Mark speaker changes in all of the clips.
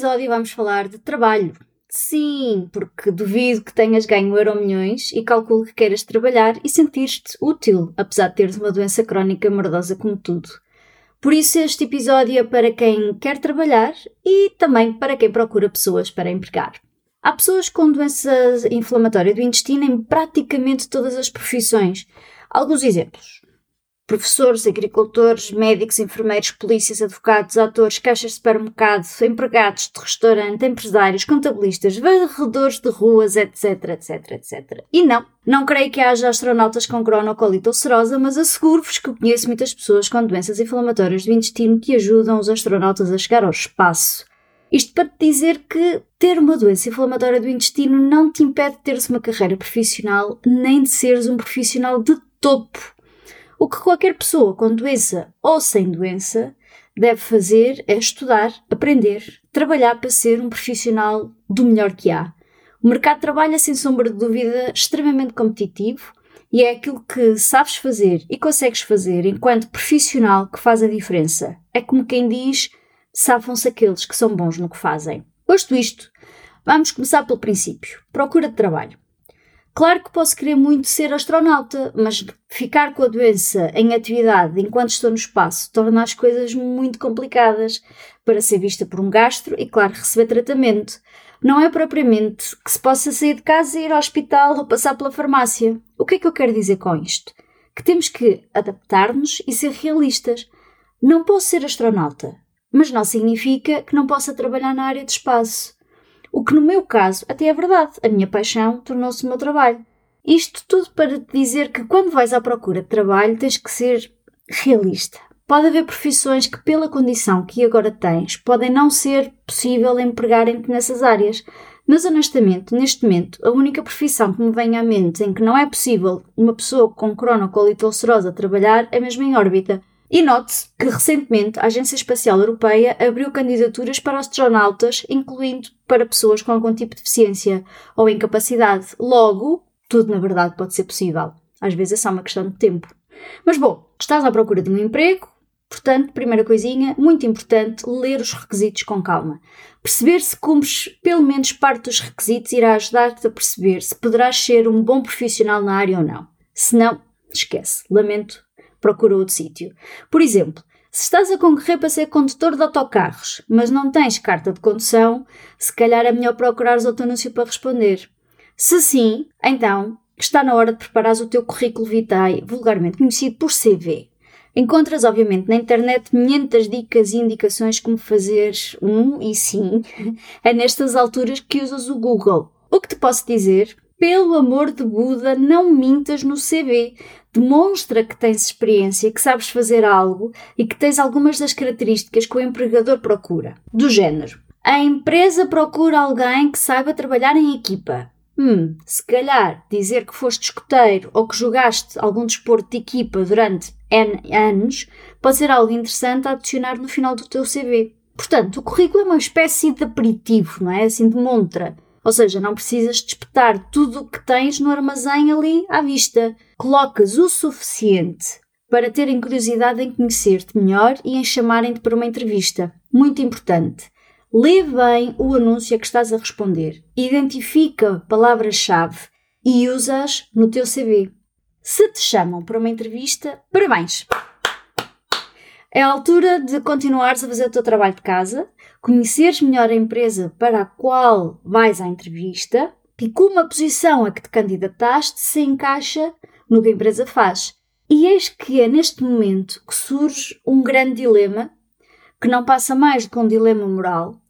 Speaker 1: Episódio vamos falar de trabalho. Sim, porque duvido que tenhas ganho euro milhões e calculo que queiras trabalhar e sentir-te útil, apesar de teres uma doença crónica mordosa como tudo. Por isso, este episódio é para quem quer trabalhar e também para quem procura pessoas para empregar. Há pessoas com doença inflamatória do intestino em praticamente todas as profissões. Alguns exemplos: professores, agricultores, médicos, enfermeiros, polícias, advogados, atores, caixas de supermercado, empregados de restaurante, empresários, contabilistas, varredores de ruas, etc, etc, etc. E não, não creio que haja astronautas com cronocolite ulcerosa, mas asseguro-vos que conheço muitas pessoas com doenças inflamatórias do intestino que ajudam os astronautas a chegar ao espaço. Isto para te dizer que ter uma doença inflamatória do intestino não te impede de teres uma carreira profissional nem de seres um profissional de topo. O que qualquer pessoa com doença ou sem doença deve fazer é estudar, aprender, trabalhar para ser um profissional do melhor que há. O mercado de trabalho é, sem sombra de dúvida, extremamente competitivo e é aquilo que sabes fazer e consegues fazer enquanto profissional que faz a diferença. É como quem diz safam-se aqueles que são bons no que fazem. Posto isto, vamos começar pelo princípio. Procura de trabalho. Claro que posso querer muito ser astronauta, mas ficar com a doença em atividade enquanto estou no espaço torna as coisas muito complicadas para ser vista por um gastro e, claro, receber tratamento. Não é propriamente que se possa sair de casa e ir ao hospital ou passar pela farmácia. O que é que eu quero dizer com isto? Que temos que adaptar-nos e ser realistas. Não posso ser astronauta, mas não significa que não possa trabalhar na área de espaço. O que no meu caso até é verdade, a minha paixão tornou-se o meu trabalho. Isto tudo para te dizer que quando vais à procura de trabalho tens que ser realista. Pode haver profissões que, pela condição que agora tens, podem não ser possível empregarem-te nessas áreas. Mas honestamente, neste momento, a única profissão que me vem à mente em que não é possível uma pessoa com cronocolite ulcerosa trabalhar é mesmo em órbita. E note-se que recentemente a Agência Espacial Europeia abriu candidaturas para astronautas, incluindo para pessoas com algum tipo de deficiência ou incapacidade. Logo, tudo na verdade pode ser possível. Às vezes é só uma questão de tempo. Mas bom, estás à procura de um emprego, portanto, primeira coisinha, muito importante, ler os requisitos com calma. Perceber se cumpres pelo menos parte dos requisitos irá ajudar-te a perceber se poderás ser um bom profissional na área ou não. Se não, esquece. Lamento procura outro sítio. Por exemplo, se estás a concorrer para ser condutor de autocarros, mas não tens carta de condução, se calhar é melhor procurares outro anúncio para responder. Se sim, então está na hora de preparares o teu currículo vitae, vulgarmente conhecido por CV. Encontras, obviamente, na internet 500 dicas e indicações como fazer um, e sim, é nestas alturas que usas o Google. O que te posso dizer? Pelo amor de Buda, não mintas no CV demonstra que tens experiência, que sabes fazer algo e que tens algumas das características que o empregador procura. Do género: a empresa procura alguém que saiba trabalhar em equipa. Hum, se calhar dizer que foste escoteiro ou que jogaste algum desporto de equipa durante N anos pode ser algo interessante a adicionar no final do teu CV. Portanto, o currículo é uma espécie de aperitivo, não é? Assim, de montra. Ou seja, não precisas de espetar tudo o que tens no armazém ali à vista. Colocas o suficiente para terem curiosidade em conhecer-te melhor e em chamarem-te para uma entrevista. Muito importante. Lê bem o anúncio a que estás a responder. Identifica palavras-chave e usa-as no teu CV. Se te chamam para uma entrevista, parabéns! É a altura de continuares a fazer o teu trabalho de casa, conheceres melhor a empresa para a qual vais à entrevista e como a posição a que te candidataste se encaixa no que a empresa faz. E eis que é neste momento que surge um grande dilema, que não passa mais do que um dilema moral,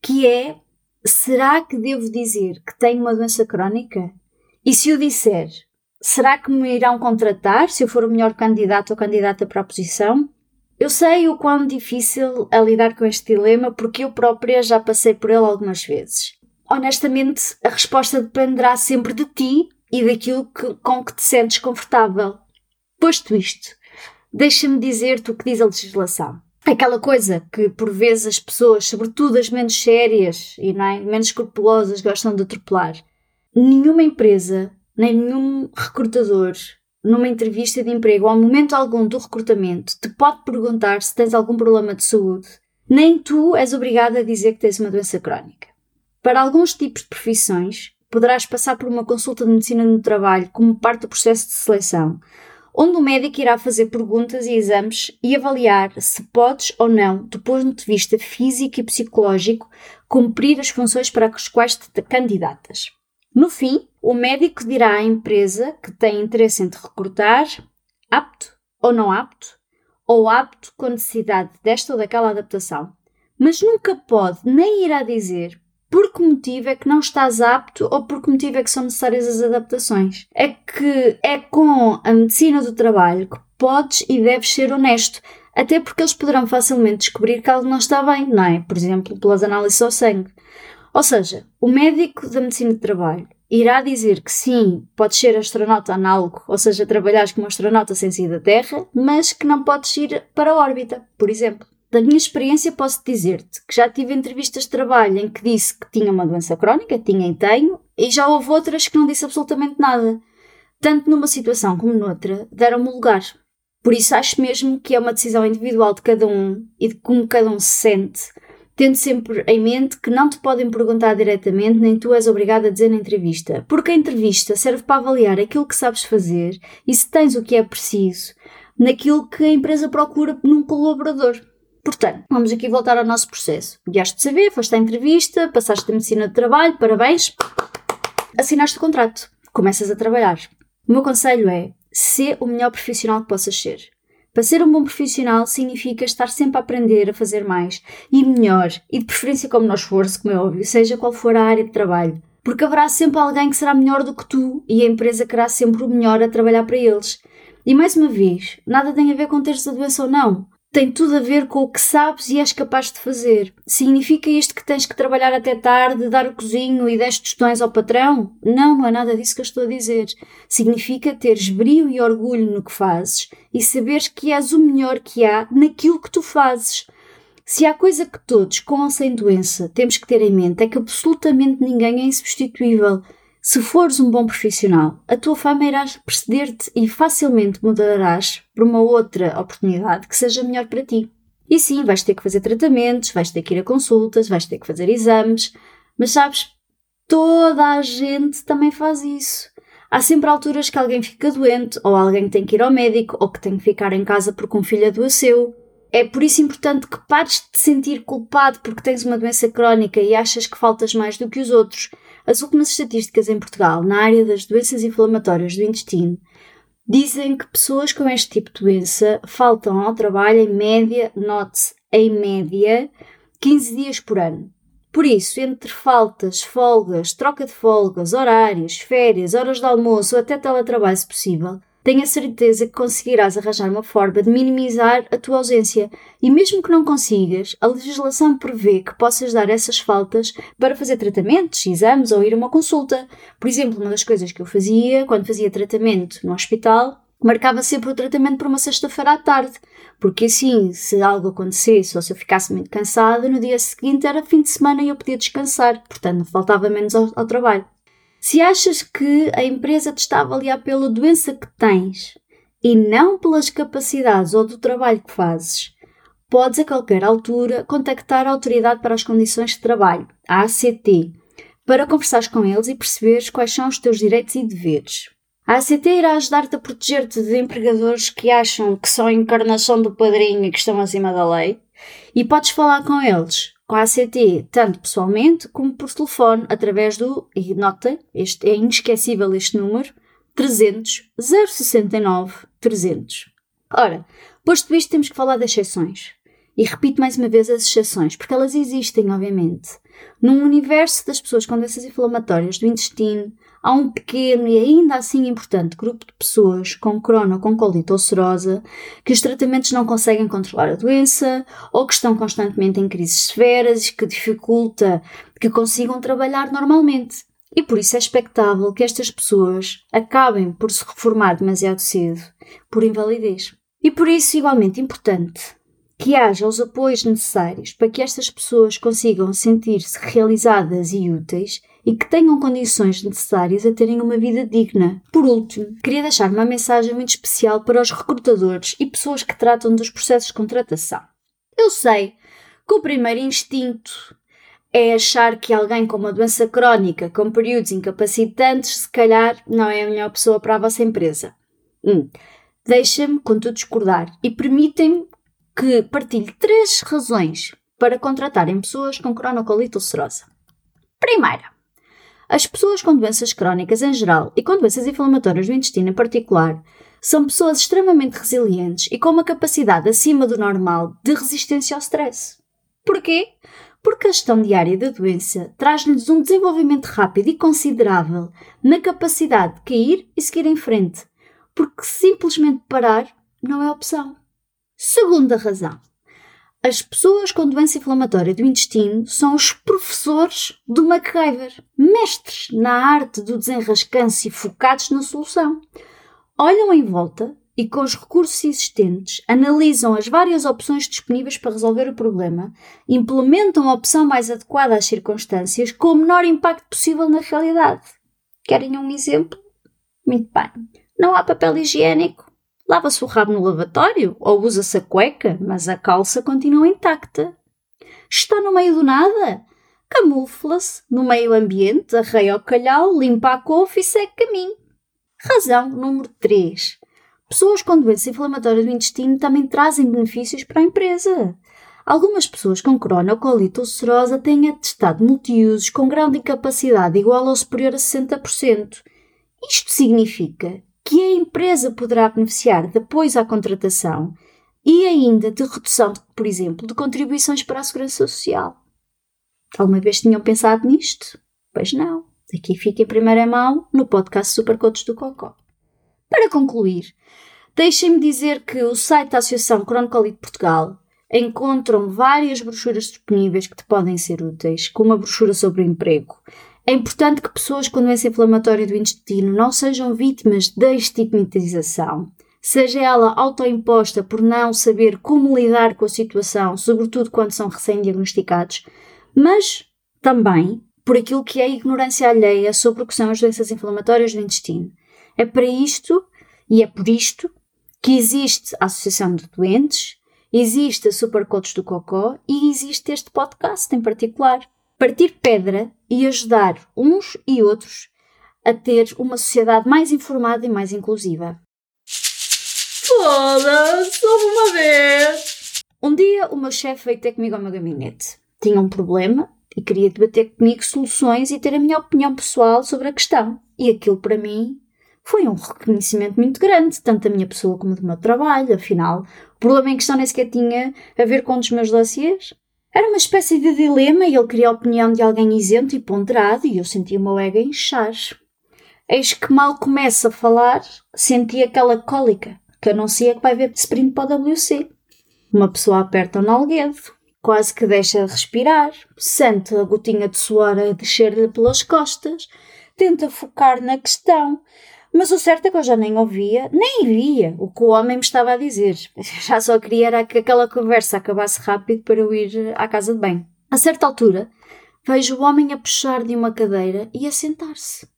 Speaker 1: que é: será que devo dizer que tenho uma doença crónica? E se o disser, será que me irão contratar se eu for o melhor candidato ou candidata para a posição? Eu sei o quão difícil é lidar com este dilema porque eu própria já passei por ele algumas vezes. Honestamente, a resposta dependerá sempre de ti e daquilo que, com que te sentes confortável. Posto isto, deixa-me dizer-te o que diz a legislação. Aquela coisa que por vezes as pessoas, sobretudo as menos sérias e é, menos escrupulosas, gostam de atropelar. Nenhuma empresa, nem nenhum recrutador numa entrevista de emprego ou momento algum do recrutamento, te pode perguntar se tens algum problema de saúde, nem tu és obrigado a dizer que tens uma doença crónica. Para alguns tipos de profissões, poderás passar por uma consulta de medicina no trabalho como parte do processo de seleção, onde o médico irá fazer perguntas e exames e avaliar se podes ou não, do ponto de vista físico e psicológico, cumprir as funções para as quais te candidatas. No fim, o médico dirá à empresa que tem interesse em te recrutar apto ou não apto, ou apto com necessidade desta ou daquela adaptação, mas nunca pode nem irá dizer por que motivo é que não estás apto ou por que motivo é que são necessárias as adaptações. É que é com a medicina do trabalho que podes e deves ser honesto, até porque eles poderão facilmente descobrir que algo não está bem, não é? Por exemplo, pelas análises ao sangue. Ou seja, o médico da medicina de trabalho irá dizer que sim, podes ser astronauta análogo, ou seja, trabalhares como astronauta sem sair da Terra, mas que não podes ir para a órbita, por exemplo. Da minha experiência, posso dizer-te que já tive entrevistas de trabalho em que disse que tinha uma doença crónica, tinha e tenho, e já houve outras que não disse absolutamente nada. Tanto numa situação como noutra, deram-me lugar. Por isso acho mesmo que é uma decisão individual de cada um e de como cada um se sente tendo sempre em mente que não te podem perguntar diretamente, nem tu és obrigado a dizer na entrevista, porque a entrevista serve para avaliar aquilo que sabes fazer e se tens o que é preciso naquilo que a empresa procura num colaborador. Portanto, vamos aqui voltar ao nosso processo. Guiaste de saber, foste à entrevista, passaste a medicina de trabalho, parabéns, assinaste o contrato, começas a trabalhar. O meu conselho é ser o melhor profissional que possas ser. Para ser um bom profissional significa estar sempre a aprender a fazer mais e melhor, e de preferência com menor esforço, como é óbvio, seja qual for a área de trabalho. Porque haverá sempre alguém que será melhor do que tu e a empresa querá sempre o melhor a trabalhar para eles. E mais uma vez, nada tem a ver com teres a doença ou não tem tudo a ver com o que sabes e és capaz de fazer. Significa isto que tens que trabalhar até tarde, dar o cozinho e 10 tostões ao patrão? Não, não é nada disso que eu estou a dizer. Significa teres brio e orgulho no que fazes e saberes que és o melhor que há naquilo que tu fazes. Se há coisa que todos, com ou sem doença, temos que ter em mente é que absolutamente ninguém é insubstituível. Se fores um bom profissional, a tua fama irá preceder-te e facilmente mudarás para uma outra oportunidade que seja melhor para ti. E sim, vais ter que fazer tratamentos, vais ter que ir a consultas, vais ter que fazer exames, mas sabes, toda a gente também faz isso. Há sempre alturas que alguém fica doente, ou alguém tem que ir ao médico, ou que tem que ficar em casa porque um filho adoeceu. É por isso importante que pares de te sentir culpado porque tens uma doença crónica e achas que faltas mais do que os outros as últimas estatísticas em Portugal na área das doenças inflamatórias do intestino dizem que pessoas com este tipo de doença faltam ao trabalho em média, note-se, em média, 15 dias por ano. Por isso, entre faltas, folgas, troca de folgas, horários, férias, horas de almoço até teletrabalho se possível, tenho a certeza que conseguirás arranjar uma forma de minimizar a tua ausência. E mesmo que não consigas, a legislação prevê que possas dar essas faltas para fazer tratamentos, exames ou ir a uma consulta. Por exemplo, uma das coisas que eu fazia quando fazia tratamento no hospital, marcava sempre o tratamento para uma sexta-feira à tarde, porque assim, se algo acontecesse ou se eu ficasse muito cansada, no dia seguinte era fim de semana e eu podia descansar, portanto faltava menos ao, ao trabalho. Se achas que a empresa te está a avaliar pela doença que tens e não pelas capacidades ou do trabalho que fazes, podes a qualquer altura contactar a Autoridade para as Condições de Trabalho, a ACT, para conversares com eles e perceberes quais são os teus direitos e deveres. A ACT irá ajudar-te a proteger-te de empregadores que acham que são a encarnação do padrinho e que estão acima da lei, e podes falar com eles com a ACT, tanto pessoalmente como por telefone, através do, e notem, este é inesquecível este número, 300 069 300. Ora, posto isto, temos que falar das exceções. E repito mais uma vez as exceções, porque elas existem, obviamente. Num universo das pessoas com doenças inflamatórias do intestino, há um pequeno e ainda assim importante grupo de pessoas com crono com colite ulcerosa que os tratamentos não conseguem controlar a doença ou que estão constantemente em crises severas que dificulta que consigam trabalhar normalmente. E por isso é expectável que estas pessoas acabem por se reformar demasiado cedo, por invalidez. E por isso, igualmente importante, que haja os apoios necessários para que estas pessoas consigam sentir-se realizadas e úteis e que tenham condições necessárias a terem uma vida digna. Por último, queria deixar uma mensagem muito especial para os recrutadores e pessoas que tratam dos processos de contratação. Eu sei que o primeiro instinto é achar que alguém com uma doença crónica, com períodos incapacitantes, se calhar não é a melhor pessoa para a vossa empresa. Hum. Deixem-me, contudo, discordar e permitem-me que partilhe três razões para contratarem pessoas com cronocolite ulcerosa. Primeira, as pessoas com doenças crónicas em geral e com doenças inflamatórias do intestino em particular são pessoas extremamente resilientes e com uma capacidade acima do normal de resistência ao stress. Porquê? Porque a gestão diária da doença traz-lhes um desenvolvimento rápido e considerável na capacidade de cair e seguir em frente, porque simplesmente parar não é opção. Segunda razão. As pessoas com doença inflamatória do intestino são os professores do MacGyver, mestres na arte do desenrascanço e focados na solução. Olham em volta e, com os recursos existentes, analisam as várias opções disponíveis para resolver o problema, implementam a opção mais adequada às circunstâncias com o menor impacto possível na realidade. Querem um exemplo? Muito bem. Não há papel higiênico? Lava-se o rabo no lavatório ou usa-se a cueca, mas a calça continua intacta. Está no meio do nada? Camufla-se no meio ambiente, arreia o calhau, limpa a couve e segue caminho. Razão número 3. Pessoas com doença inflamatória do intestino também trazem benefícios para a empresa. Algumas pessoas com corona ou colite ulcerosa têm atestado multiusos com grau de incapacidade igual ou superior a 60%. Isto significa que a empresa poderá beneficiar de apoios à contratação e ainda de redução, por exemplo, de contribuições para a segurança social. Alguma vez tinham pensado nisto? Pois não. Aqui fica em primeira mão no podcast Supercotos do Cocó. Para concluir, deixem-me dizer que o site da Associação Cronocolite Portugal encontram várias brochuras disponíveis que te podem ser úteis, como uma brochura sobre o emprego, é importante que pessoas com doença inflamatória do intestino não sejam vítimas da estigmatização, seja ela autoimposta por não saber como lidar com a situação, sobretudo quando são recém-diagnosticados, mas também por aquilo que é a ignorância alheia sobre o que são as doenças inflamatórias do intestino. É para isto e é por isto que existe a Associação de Doentes, existe a Supercoach do Cocó e existe este podcast em particular partir pedra e ajudar uns e outros a ter uma sociedade mais informada e mais inclusiva.
Speaker 2: Foda-se, uma vez!
Speaker 1: Um dia o meu chefe veio ter comigo ao meu gabinete. Tinha um problema e queria debater comigo soluções e ter a minha opinião pessoal sobre a questão. E aquilo para mim foi um reconhecimento muito grande, tanto da minha pessoa como do meu trabalho. Afinal, o problema em questão nem sequer tinha a ver com um dos meus dossiês. Era uma espécie de dilema e ele queria a opinião de alguém isento e ponderado e eu sentia o meu ego inchar. Eis que mal começa a falar, senti aquela cólica que anuncia que vai ver sprint para o WC. Uma pessoa aperta o nalguedo, quase que deixa de respirar, sente a gotinha de suor a descer-lhe pelas costas, tenta focar na questão, mas o certo é que eu já nem ouvia, nem via o que o homem me estava a dizer. Já só queria era que aquela conversa acabasse rápido para eu ir à casa de bem. A certa altura, vejo o homem a puxar de uma cadeira e a sentar-se.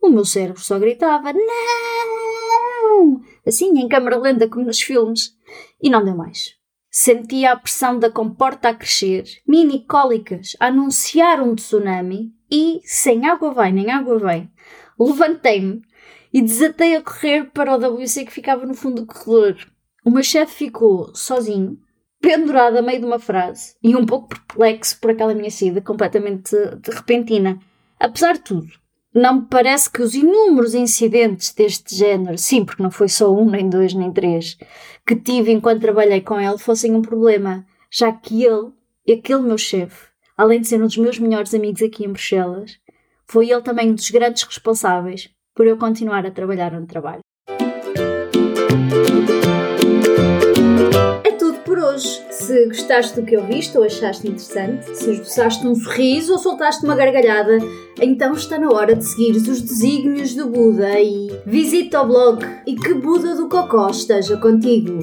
Speaker 1: O meu cérebro só gritava: Não! Assim, em câmara lenta, como nos filmes. E não deu mais. Sentia a pressão da comporta a crescer, mini cólicas a anunciar um tsunami e, sem água vai nem água vem, levantei-me e desatei a correr para o WC que ficava no fundo do corredor. O meu chefe ficou sozinho, pendurado a meio de uma frase e um pouco perplexo por aquela minha saída completamente repentina. Apesar de tudo, não me parece que os inúmeros incidentes deste género, sim, porque não foi só um, nem dois, nem três, que tive enquanto trabalhei com ele, fossem um problema, já que ele, aquele meu chefe, além de ser um dos meus melhores amigos aqui em Bruxelas, Foi ele também um dos grandes responsáveis por eu continuar a trabalhar no trabalho. É tudo por hoje. Se gostaste do que ouviste ou achaste interessante, se esboçaste um sorriso ou soltaste uma gargalhada, então está na hora de seguir os desígnios do Buda e visita o blog e que Buda do Cocó esteja contigo.